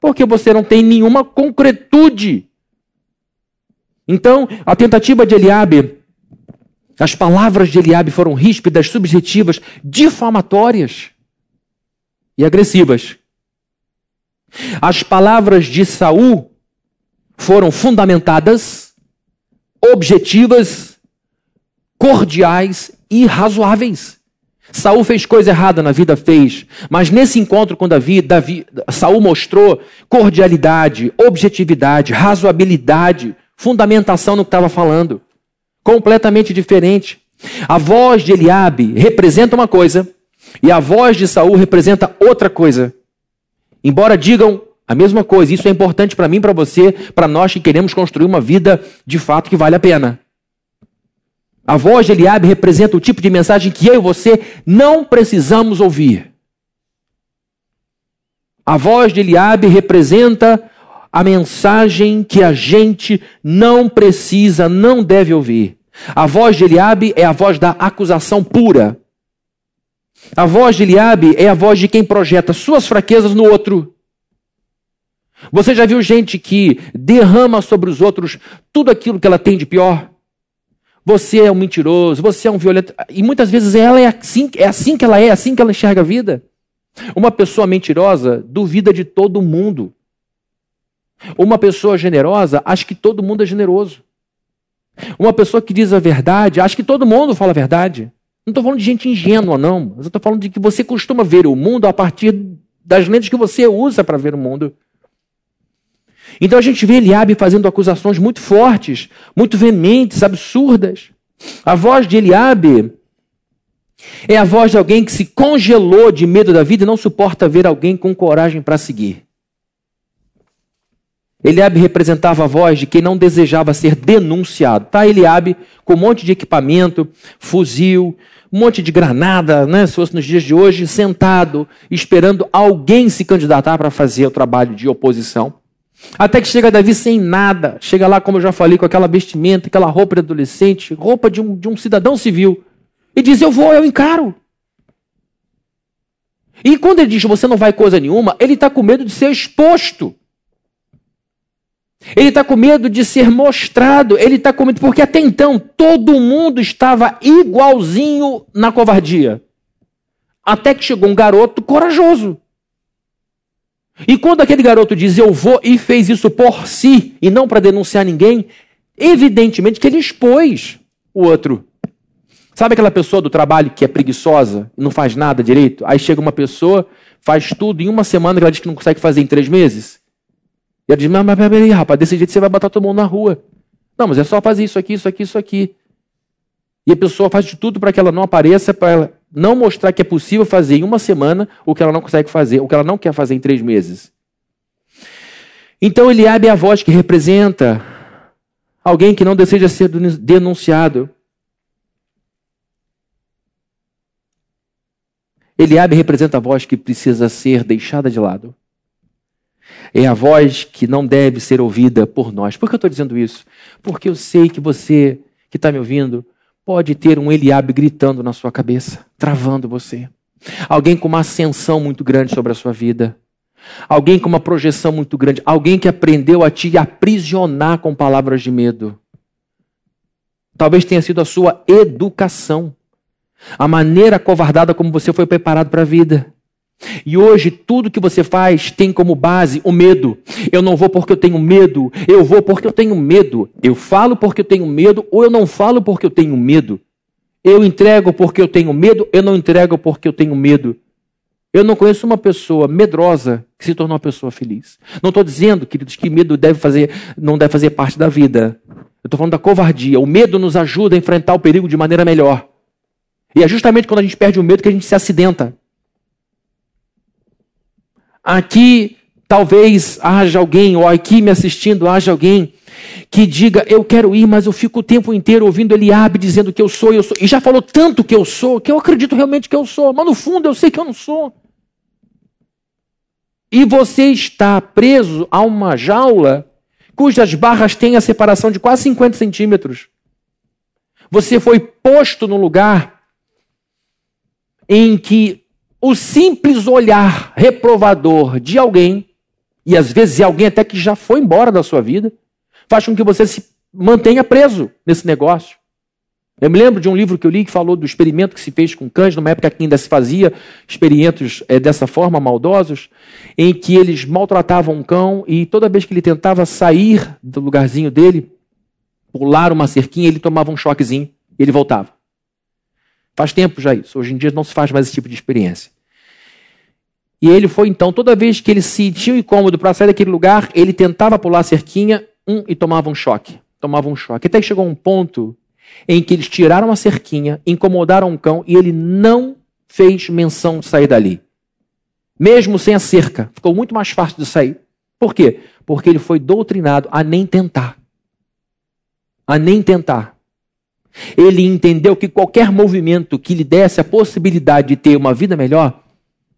Porque você não tem nenhuma concretude então, a tentativa de Eliabe, as palavras de Eliabe foram ríspidas, subjetivas, difamatórias e agressivas. As palavras de Saul foram fundamentadas, objetivas, cordiais e razoáveis. Saul fez coisa errada na vida, fez, mas nesse encontro com Davi, Davi Saul mostrou cordialidade, objetividade, razoabilidade, fundamentação no que estava falando. Completamente diferente. A voz de Eliabe representa uma coisa e a voz de Saul representa outra coisa. embora digam a mesma coisa, isso é importante para mim, para você, para nós que queremos construir uma vida de fato que vale a pena. A voz de Eliabe representa o tipo de mensagem que eu e você não precisamos ouvir. A voz de Eliabe representa a mensagem que a gente não precisa, não deve ouvir. A voz de Eliabe é a voz da acusação pura. A voz de Eliabe é a voz de quem projeta suas fraquezas no outro. Você já viu gente que derrama sobre os outros tudo aquilo que ela tem de pior? Você é um mentiroso, você é um violento. E muitas vezes ela é assim, é assim que ela é, assim que ela enxerga a vida. Uma pessoa mentirosa duvida de todo mundo. Uma pessoa generosa acha que todo mundo é generoso. Uma pessoa que diz a verdade acha que todo mundo fala a verdade. Não estou falando de gente ingênua, não. Mas eu estou falando de que você costuma ver o mundo a partir das lentes que você usa para ver o mundo. Então a gente vê Eliabe fazendo acusações muito fortes, muito veementes, absurdas. A voz de Eliabe é a voz de alguém que se congelou de medo da vida e não suporta ver alguém com coragem para seguir. Eliabe representava a voz de quem não desejava ser denunciado. Tá Eliabe com um monte de equipamento, fuzil, um monte de granada, né, se fosse nos dias de hoje, sentado, esperando alguém se candidatar para fazer o trabalho de oposição. Até que chega Davi sem nada. Chega lá, como eu já falei, com aquela vestimenta, aquela roupa de adolescente, roupa de um, de um cidadão civil. E diz: Eu vou, eu encaro. E quando ele diz você não vai coisa nenhuma, ele está com medo de ser exposto. Ele está com medo de ser mostrado. Ele está com medo, porque até então todo mundo estava igualzinho na covardia. Até que chegou um garoto corajoso. E quando aquele garoto diz eu vou e fez isso por si e não para denunciar ninguém, evidentemente que ele expôs o outro. Sabe aquela pessoa do trabalho que é preguiçosa e não faz nada direito? Aí chega uma pessoa, faz tudo em uma semana que ela diz que não consegue fazer em três meses. E ela diz, mas, mas peraí, rapaz, desse jeito você vai botar todo mundo na rua. Não, mas é só fazer isso aqui, isso aqui, isso aqui. E a pessoa faz de tudo para que ela não apareça, para ela não mostrar que é possível fazer em uma semana o que ela não consegue fazer, o que ela não quer fazer em três meses. Então Eliabe é a voz que representa alguém que não deseja ser denunciado. Eliabe representa a voz que precisa ser deixada de lado. É a voz que não deve ser ouvida por nós. Por que eu estou dizendo isso? Porque eu sei que você que está me ouvindo pode ter um Eliabe gritando na sua cabeça, travando você. Alguém com uma ascensão muito grande sobre a sua vida. Alguém com uma projeção muito grande. Alguém que aprendeu a te aprisionar com palavras de medo. Talvez tenha sido a sua educação. A maneira covardada como você foi preparado para a vida. E hoje tudo que você faz tem como base o medo. Eu não vou porque eu tenho medo, eu vou porque eu tenho medo. Eu falo porque eu tenho medo ou eu não falo porque eu tenho medo. Eu entrego porque eu tenho medo, eu não entrego porque eu tenho medo. Eu não conheço uma pessoa medrosa que se tornou uma pessoa feliz. Não estou dizendo, queridos, que medo deve fazer, não deve fazer parte da vida. Eu estou falando da covardia. O medo nos ajuda a enfrentar o perigo de maneira melhor. E é justamente quando a gente perde o medo que a gente se acidenta. Aqui talvez haja alguém, ou aqui me assistindo haja alguém que diga: Eu quero ir, mas eu fico o tempo inteiro ouvindo Eliabe dizendo que eu sou, eu sou. E já falou tanto que eu sou, que eu acredito realmente que eu sou, mas no fundo eu sei que eu não sou. E você está preso a uma jaula cujas barras têm a separação de quase 50 centímetros. Você foi posto no lugar em que o simples olhar reprovador de alguém, e às vezes é alguém até que já foi embora da sua vida, faz com que você se mantenha preso nesse negócio. Eu me lembro de um livro que eu li que falou do experimento que se fez com cães, numa época que ainda se fazia experimentos é, dessa forma, maldosos, em que eles maltratavam um cão e toda vez que ele tentava sair do lugarzinho dele, pular uma cerquinha, ele tomava um choquezinho e ele voltava. Faz tempo já isso. Hoje em dia não se faz mais esse tipo de experiência. E ele foi então, toda vez que ele sentia um incômodo para sair daquele lugar, ele tentava pular a cerquinha um, e tomava um choque. Tomava um choque. Até que chegou um ponto em que eles tiraram a cerquinha, incomodaram o cão e ele não fez menção de sair dali. mesmo sem a cerca. Ficou muito mais fácil de sair. Por quê? Porque ele foi doutrinado a nem tentar. A nem tentar. Ele entendeu que qualquer movimento que lhe desse a possibilidade de ter uma vida melhor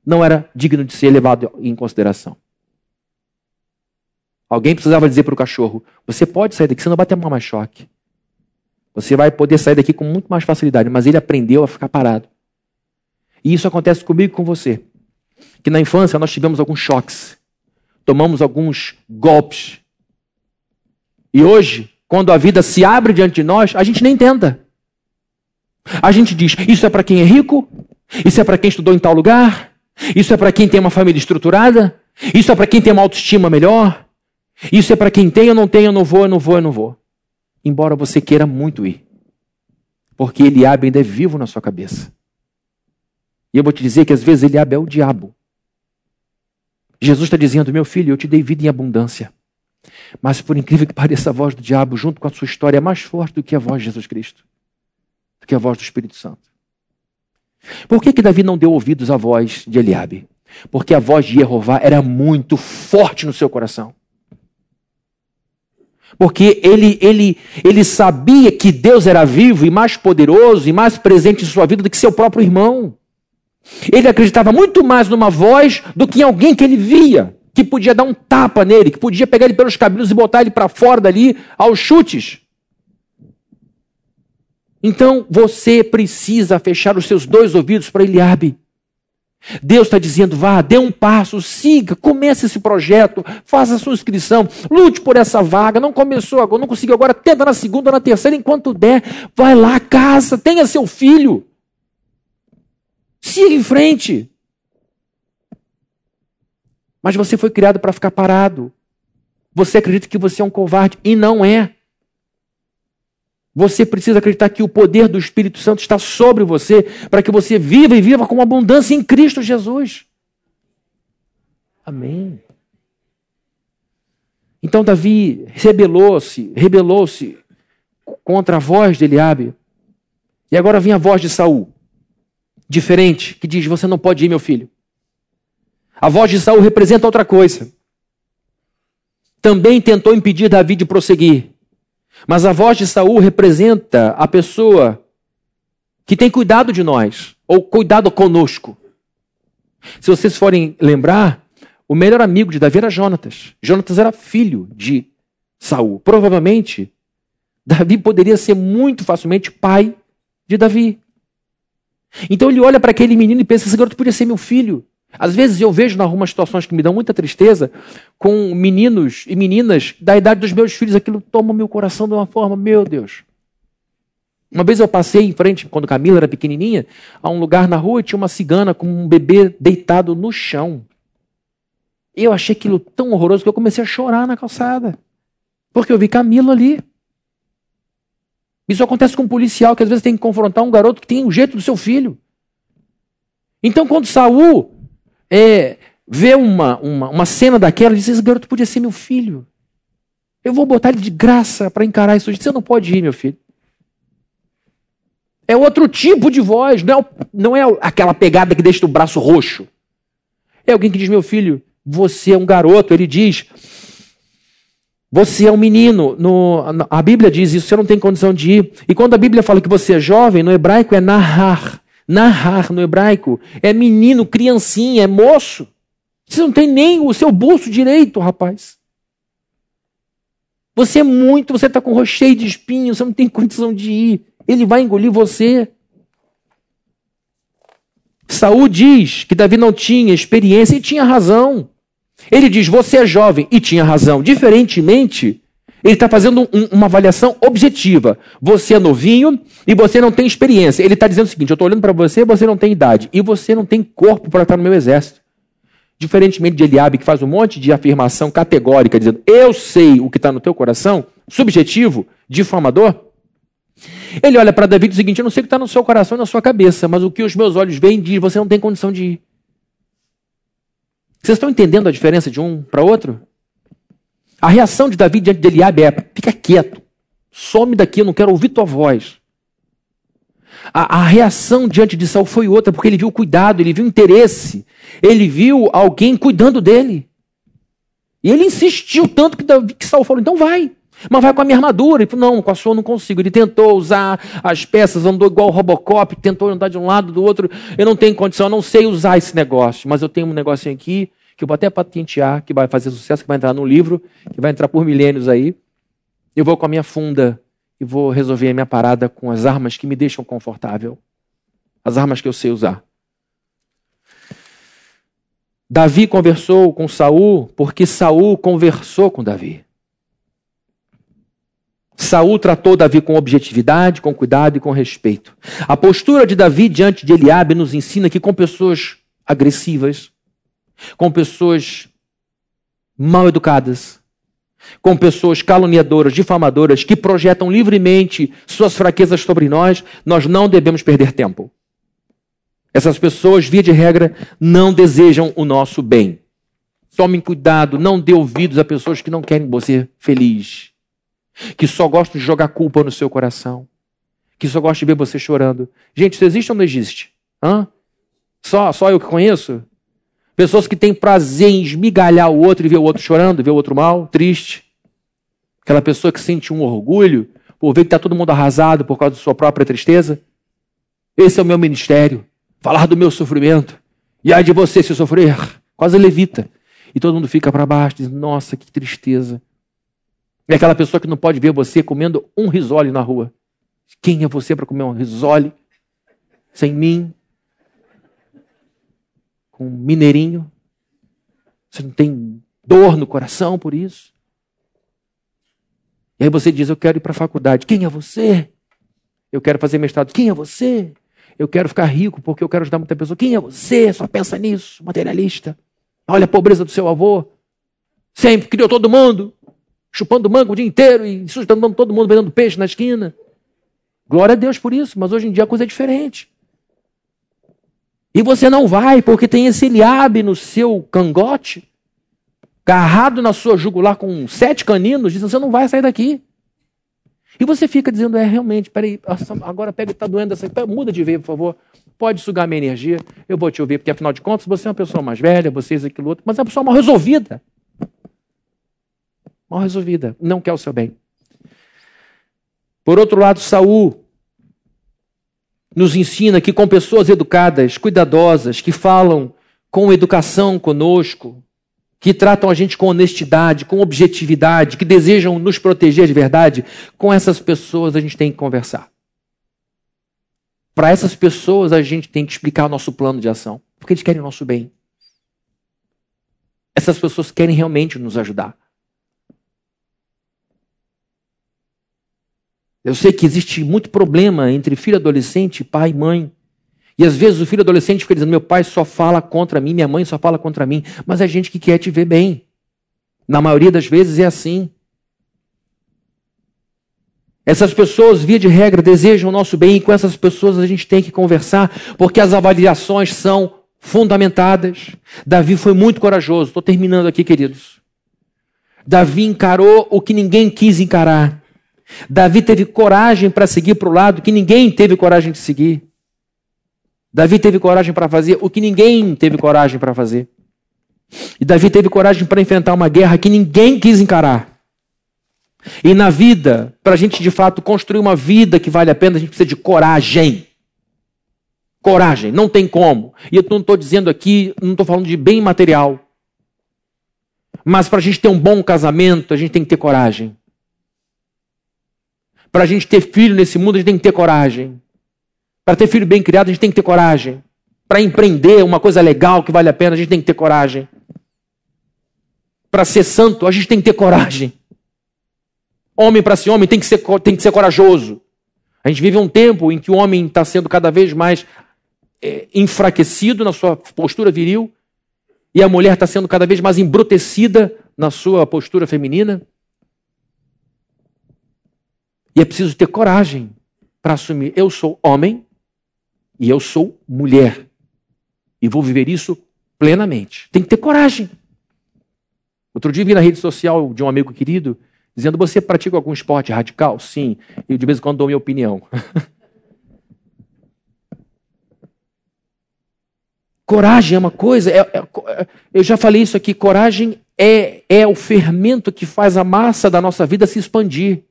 não era digno de ser levado em consideração. Alguém precisava dizer para o cachorro: você pode sair daqui, você não vai ter mais choque. Você vai poder sair daqui com muito mais facilidade, mas ele aprendeu a ficar parado. E isso acontece comigo e com você. Que na infância nós tivemos alguns choques, tomamos alguns golpes. E hoje, quando a vida se abre diante de nós, a gente nem tenta. A gente diz: isso é para quem é rico, isso é para quem estudou em tal lugar, isso é para quem tem uma família estruturada, isso é para quem tem uma autoestima melhor, isso é para quem tem, eu não tenho, eu não vou, eu não vou, eu não vou embora você queira muito ir. Porque Eliabe ainda é vivo na sua cabeça. E eu vou te dizer que às vezes Eliabe é o diabo. Jesus está dizendo, meu filho, eu te dei vida em abundância. Mas por incrível que pareça, a voz do diabo, junto com a sua história, é mais forte do que a voz de Jesus Cristo. Do que a voz do Espírito Santo. Por que, que Davi não deu ouvidos à voz de Eliabe? Porque a voz de Jeová era muito forte no seu coração. Porque ele, ele, ele sabia que Deus era vivo e mais poderoso e mais presente em sua vida do que seu próprio irmão. Ele acreditava muito mais numa voz do que em alguém que ele via, que podia dar um tapa nele, que podia pegar ele pelos cabelos e botar ele para fora dali aos chutes. Então você precisa fechar os seus dois ouvidos para Eliabe. Deus está dizendo: vá, dê um passo, siga, comece esse projeto, faça a sua inscrição, lute por essa vaga. Não começou agora, não conseguiu agora, tenta na segunda, na terceira, enquanto der, vai lá, casa, tenha seu filho. Siga em frente. Mas você foi criado para ficar parado. Você acredita que você é um covarde e não é. Você precisa acreditar que o poder do Espírito Santo está sobre você para que você viva e viva com abundância em Cristo Jesus. Amém. Então Davi rebelou-se, rebelou-se contra a voz de Eliabe. E agora vem a voz de Saul, diferente, que diz: "Você não pode ir, meu filho". A voz de Saul representa outra coisa. Também tentou impedir Davi de prosseguir. Mas a voz de Saul representa a pessoa que tem cuidado de nós, ou cuidado conosco. Se vocês forem lembrar, o melhor amigo de Davi era Jonatas. Jonatas era filho de Saul. Provavelmente, Davi poderia ser muito facilmente pai de Davi. Então ele olha para aquele menino e pensa: esse garoto podia ser meu filho. Às vezes eu vejo em algumas situações que me dão muita tristeza, com meninos e meninas da idade dos meus filhos, aquilo toma o meu coração de uma forma, meu Deus. Uma vez eu passei em frente, quando Camila era pequenininha, a um lugar na rua e tinha uma cigana com um bebê deitado no chão. Eu achei aquilo tão horroroso que eu comecei a chorar na calçada. Porque eu vi Camila ali. Isso acontece com um policial que às vezes tem que confrontar um garoto que tem o jeito do seu filho. Então, quando Saul é, vê uma, uma, uma cena daquela e diz: Esse garoto podia ser meu filho. Eu vou botar ele de graça para encarar isso. Você não pode ir, meu filho. É outro tipo de voz, não é, não é aquela pegada que deixa o braço roxo. É alguém que diz: Meu filho, você é um garoto. Ele diz: Você é um menino. No, a Bíblia diz isso, você não tem condição de ir. E quando a Bíblia fala que você é jovem, no hebraico é narrar. Narrar no hebraico é menino, criancinha, é moço. Você não tem nem o seu bolso direito, rapaz. Você é muito, você está com o rosto cheio de espinhos, você não tem condição de ir. Ele vai engolir você. Saul diz que Davi não tinha experiência e tinha razão. Ele diz: Você é jovem e tinha razão. Diferentemente ele está fazendo um, uma avaliação objetiva. Você é novinho e você não tem experiência. Ele está dizendo o seguinte: eu estou olhando para você, você não tem idade e você não tem corpo para estar no meu exército. Diferentemente de Eliabe, que faz um monte de afirmação categórica, dizendo eu sei o que está no teu coração, subjetivo, difamador. Ele olha para Davi e diz o seguinte: eu não sei o que está no seu coração e na sua cabeça, mas o que os meus olhos veem diz: você não tem condição de ir. Vocês estão entendendo a diferença de um para outro? A reação de Davi diante de Eliabe é: fica quieto, some daqui, eu não quero ouvir tua voz. A, a, reação diante de Saul foi outra, porque ele viu cuidado, ele viu interesse, ele viu alguém cuidando dele. E ele insistiu tanto que, que Saul falou: então vai. Mas vai com a minha armadura. Ele falou, não, com a sua eu não consigo. Ele tentou usar as peças, andou igual o Robocop, tentou andar de um lado do outro. Eu não tenho condição, eu não sei usar esse negócio. Mas eu tenho um negocinho aqui que eu vou até patentear, que vai fazer sucesso, que vai entrar no livro, que vai entrar por milênios aí. Eu vou com a minha funda e vou resolver a minha parada com as armas que me deixam confortável. As armas que eu sei usar. Davi conversou com Saul porque Saul conversou com Davi. Saul tratou Davi com objetividade, com cuidado e com respeito. A postura de Davi diante de Eliabe nos ensina que com pessoas agressivas, com pessoas mal educadas, com pessoas caluniadoras, difamadoras, que projetam livremente suas fraquezas sobre nós, nós não devemos perder tempo. Essas pessoas, via de regra, não desejam o nosso bem. Tomem cuidado, não dê ouvidos a pessoas que não querem você feliz, que só gostam de jogar culpa no seu coração, que só gostam de ver você chorando. Gente, isso existe ou não existe? Hã? Só, só eu que conheço? Pessoas que têm prazer em esmigalhar o outro e ver o outro chorando, ver o outro mal, triste. Aquela pessoa que sente um orgulho por ver que está todo mundo arrasado por causa da sua própria tristeza. Esse é o meu ministério. Falar do meu sofrimento. E ai de você se sofrer. Quase levita. E todo mundo fica para baixo, diz: Nossa, que tristeza. É aquela pessoa que não pode ver você comendo um risole na rua. Quem é você para comer um risole sem mim? Com um mineirinho. Você não tem dor no coração por isso? E aí você diz: Eu quero ir para a faculdade. Quem é você? Eu quero fazer mestrado. Quem é você? Eu quero ficar rico porque eu quero ajudar muita pessoa. Quem é você? Só pensa nisso, materialista. Olha a pobreza do seu avô. Sempre criou todo mundo, chupando mango o dia inteiro e sustentando todo mundo, vendendo peixe na esquina. Glória a Deus por isso, mas hoje em dia a coisa é diferente. E você não vai porque tem esse Eliabe no seu cangote, agarrado na sua jugular com sete caninos, dizendo: você não vai sair daqui. E você fica dizendo: é realmente, peraí, agora pega, está doendo essa, muda de ver, por favor. Pode sugar minha energia, eu vou te ouvir, porque afinal de contas você é uma pessoa mais velha, você é aquilo outro, mas é uma pessoa mal resolvida. Mal resolvida, não quer o seu bem. Por outro lado, Saul nos ensina que com pessoas educadas, cuidadosas, que falam com educação conosco, que tratam a gente com honestidade, com objetividade, que desejam nos proteger de verdade, com essas pessoas a gente tem que conversar. Para essas pessoas a gente tem que explicar o nosso plano de ação, porque eles querem o nosso bem. Essas pessoas querem realmente nos ajudar. Eu sei que existe muito problema entre filho adolescente, pai e mãe. E às vezes o filho adolescente fica dizendo: meu pai só fala contra mim, minha mãe só fala contra mim. Mas é gente que quer te ver bem. Na maioria das vezes é assim. Essas pessoas, via de regra, desejam o nosso bem e com essas pessoas a gente tem que conversar, porque as avaliações são fundamentadas. Davi foi muito corajoso. Estou terminando aqui, queridos. Davi encarou o que ninguém quis encarar. Davi teve coragem para seguir para o lado que ninguém teve coragem de seguir. Davi teve coragem para fazer o que ninguém teve coragem para fazer. E Davi teve coragem para enfrentar uma guerra que ninguém quis encarar. E na vida, para a gente de fato construir uma vida que vale a pena, a gente precisa de coragem. Coragem, não tem como. E eu não estou dizendo aqui, não estou falando de bem material. Mas para a gente ter um bom casamento, a gente tem que ter coragem. Para a gente ter filho nesse mundo, a gente tem que ter coragem. Para ter filho bem criado, a gente tem que ter coragem. Para empreender uma coisa legal que vale a pena, a gente tem que ter coragem. Para ser santo, a gente tem que ter coragem. Homem para ser homem tem que ser, tem que ser corajoso. A gente vive um tempo em que o homem está sendo cada vez mais é, enfraquecido na sua postura viril e a mulher está sendo cada vez mais embrutecida na sua postura feminina. E é preciso ter coragem para assumir: eu sou homem e eu sou mulher. E vou viver isso plenamente. Tem que ter coragem. Outro dia vi na rede social de um amigo querido dizendo: Você pratica algum esporte radical? Sim. E de vez em quando dou minha opinião. coragem é uma coisa. É, é, é, eu já falei isso aqui: coragem é, é o fermento que faz a massa da nossa vida se expandir.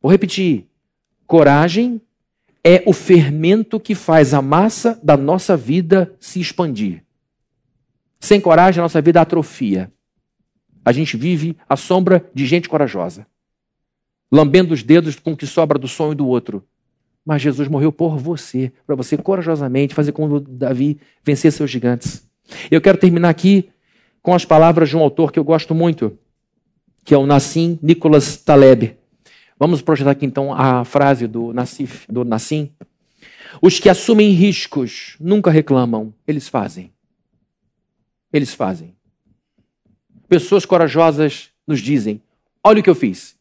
Vou repetir. Coragem é o fermento que faz a massa da nossa vida se expandir. Sem coragem, a nossa vida atrofia. A gente vive à sombra de gente corajosa, lambendo os dedos com o que sobra do sonho do outro. Mas Jesus morreu por você, para você corajosamente fazer como Davi vencer seus gigantes. Eu quero terminar aqui com as palavras de um autor que eu gosto muito, que é o Nassim Nicholas Taleb. Vamos projetar aqui então a frase do, Nassif, do Nassim. Os que assumem riscos nunca reclamam, eles fazem. Eles fazem. Pessoas corajosas nos dizem: olha o que eu fiz.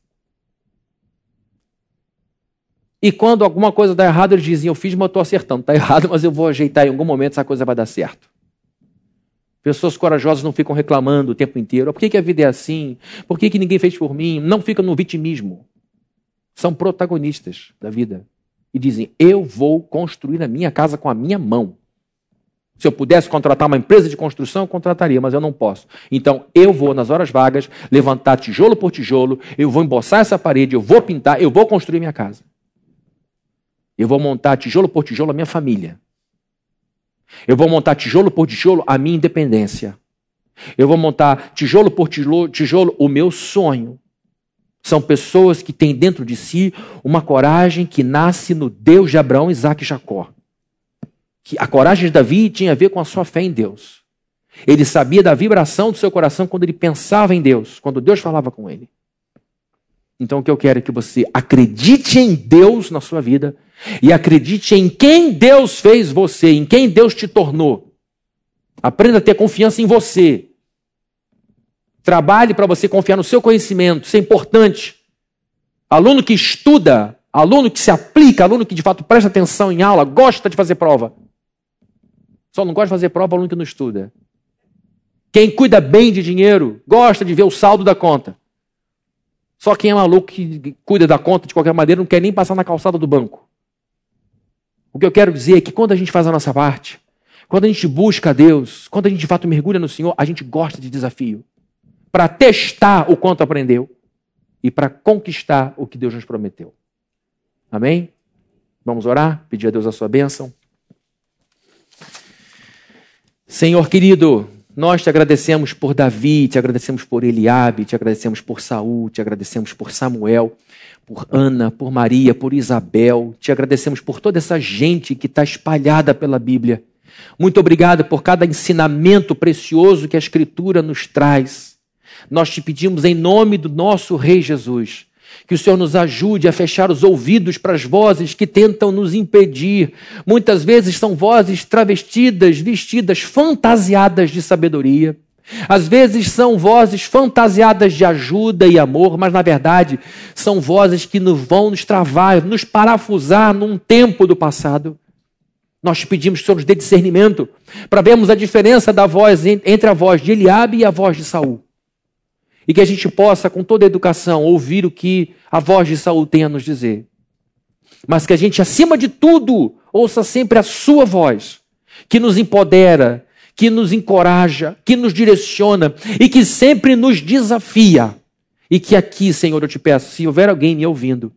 E quando alguma coisa dá errado, eles dizem: eu fiz, mas eu estou acertando. Está errado, mas eu vou ajeitar em algum momento, essa coisa vai dar certo. Pessoas corajosas não ficam reclamando o tempo inteiro. Por que, que a vida é assim? Por que, que ninguém fez por mim? Não ficam no vitimismo são protagonistas da vida e dizem: Eu vou construir a minha casa com a minha mão. Se eu pudesse contratar uma empresa de construção, eu contrataria, mas eu não posso. Então eu vou, nas horas vagas, levantar tijolo por tijolo, eu vou emboçar essa parede, eu vou pintar, eu vou construir minha casa. Eu vou montar tijolo por tijolo a minha família. Eu vou montar tijolo por tijolo a minha independência. Eu vou montar tijolo por tijolo, tijolo o meu sonho. São pessoas que têm dentro de si uma coragem que nasce no Deus de Abraão, Isaac e Jacó. A coragem de Davi tinha a ver com a sua fé em Deus. Ele sabia da vibração do seu coração quando ele pensava em Deus, quando Deus falava com ele. Então o que eu quero é que você acredite em Deus na sua vida e acredite em quem Deus fez você, em quem Deus te tornou. Aprenda a ter confiança em você. Trabalhe para você confiar no seu conhecimento, isso é importante. Aluno que estuda, aluno que se aplica, aluno que de fato presta atenção em aula, gosta de fazer prova. Só não gosta de fazer prova aluno que não estuda. Quem cuida bem de dinheiro, gosta de ver o saldo da conta. Só quem é maluco que cuida da conta de qualquer maneira não quer nem passar na calçada do banco. O que eu quero dizer é que quando a gente faz a nossa parte, quando a gente busca a Deus, quando a gente de fato mergulha no Senhor, a gente gosta de desafio para testar o quanto aprendeu e para conquistar o que Deus nos prometeu. Amém? Vamos orar, pedir a Deus a sua bênção. Senhor querido, nós te agradecemos por Davi, te agradecemos por Eliabe, te agradecemos por Saul, te agradecemos por Samuel, por Ana, por Maria, por Isabel, te agradecemos por toda essa gente que está espalhada pela Bíblia. Muito obrigado por cada ensinamento precioso que a Escritura nos traz. Nós te pedimos em nome do nosso Rei Jesus, que o Senhor nos ajude a fechar os ouvidos para as vozes que tentam nos impedir. Muitas vezes são vozes travestidas, vestidas, fantasiadas de sabedoria. Às vezes são vozes fantasiadas de ajuda e amor, mas na verdade são vozes que nos vão nos travar, nos parafusar num tempo do passado. Nós te pedimos Senhor nos dê discernimento para vermos a diferença da voz entre a voz de Eliabe e a voz de Saul e que a gente possa, com toda a educação, ouvir o que a voz de Saul tem a nos dizer. Mas que a gente, acima de tudo, ouça sempre a sua voz, que nos empodera, que nos encoraja, que nos direciona e que sempre nos desafia. E que aqui, Senhor, eu te peço, se houver alguém me ouvindo,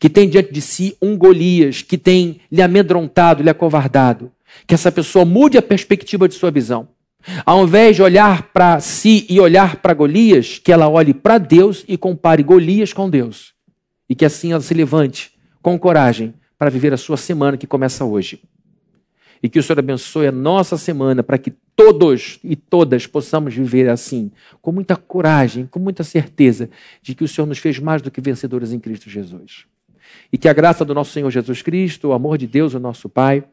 que tem diante de si um Golias, que tem lhe amedrontado, lhe acovardado, que essa pessoa mude a perspectiva de sua visão ao invés de olhar para si e olhar para Golias, que ela olhe para Deus e compare Golias com Deus. E que assim ela se levante com coragem para viver a sua semana que começa hoje. E que o Senhor abençoe a nossa semana para que todos e todas possamos viver assim, com muita coragem, com muita certeza de que o Senhor nos fez mais do que vencedores em Cristo Jesus. E que a graça do nosso Senhor Jesus Cristo, o amor de Deus, o nosso Pai,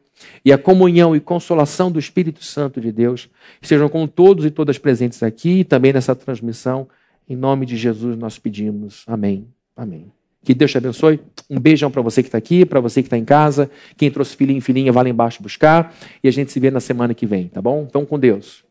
e a comunhão e consolação do Espírito Santo de Deus sejam com todos e todas presentes aqui e também nessa transmissão. Em nome de Jesus nós pedimos. Amém. Amém. Que Deus te abençoe. Um beijão para você que está aqui, para você que está em casa. Quem trouxe filhinho e filhinha, vá lá embaixo buscar. E a gente se vê na semana que vem, tá bom? Então, com Deus.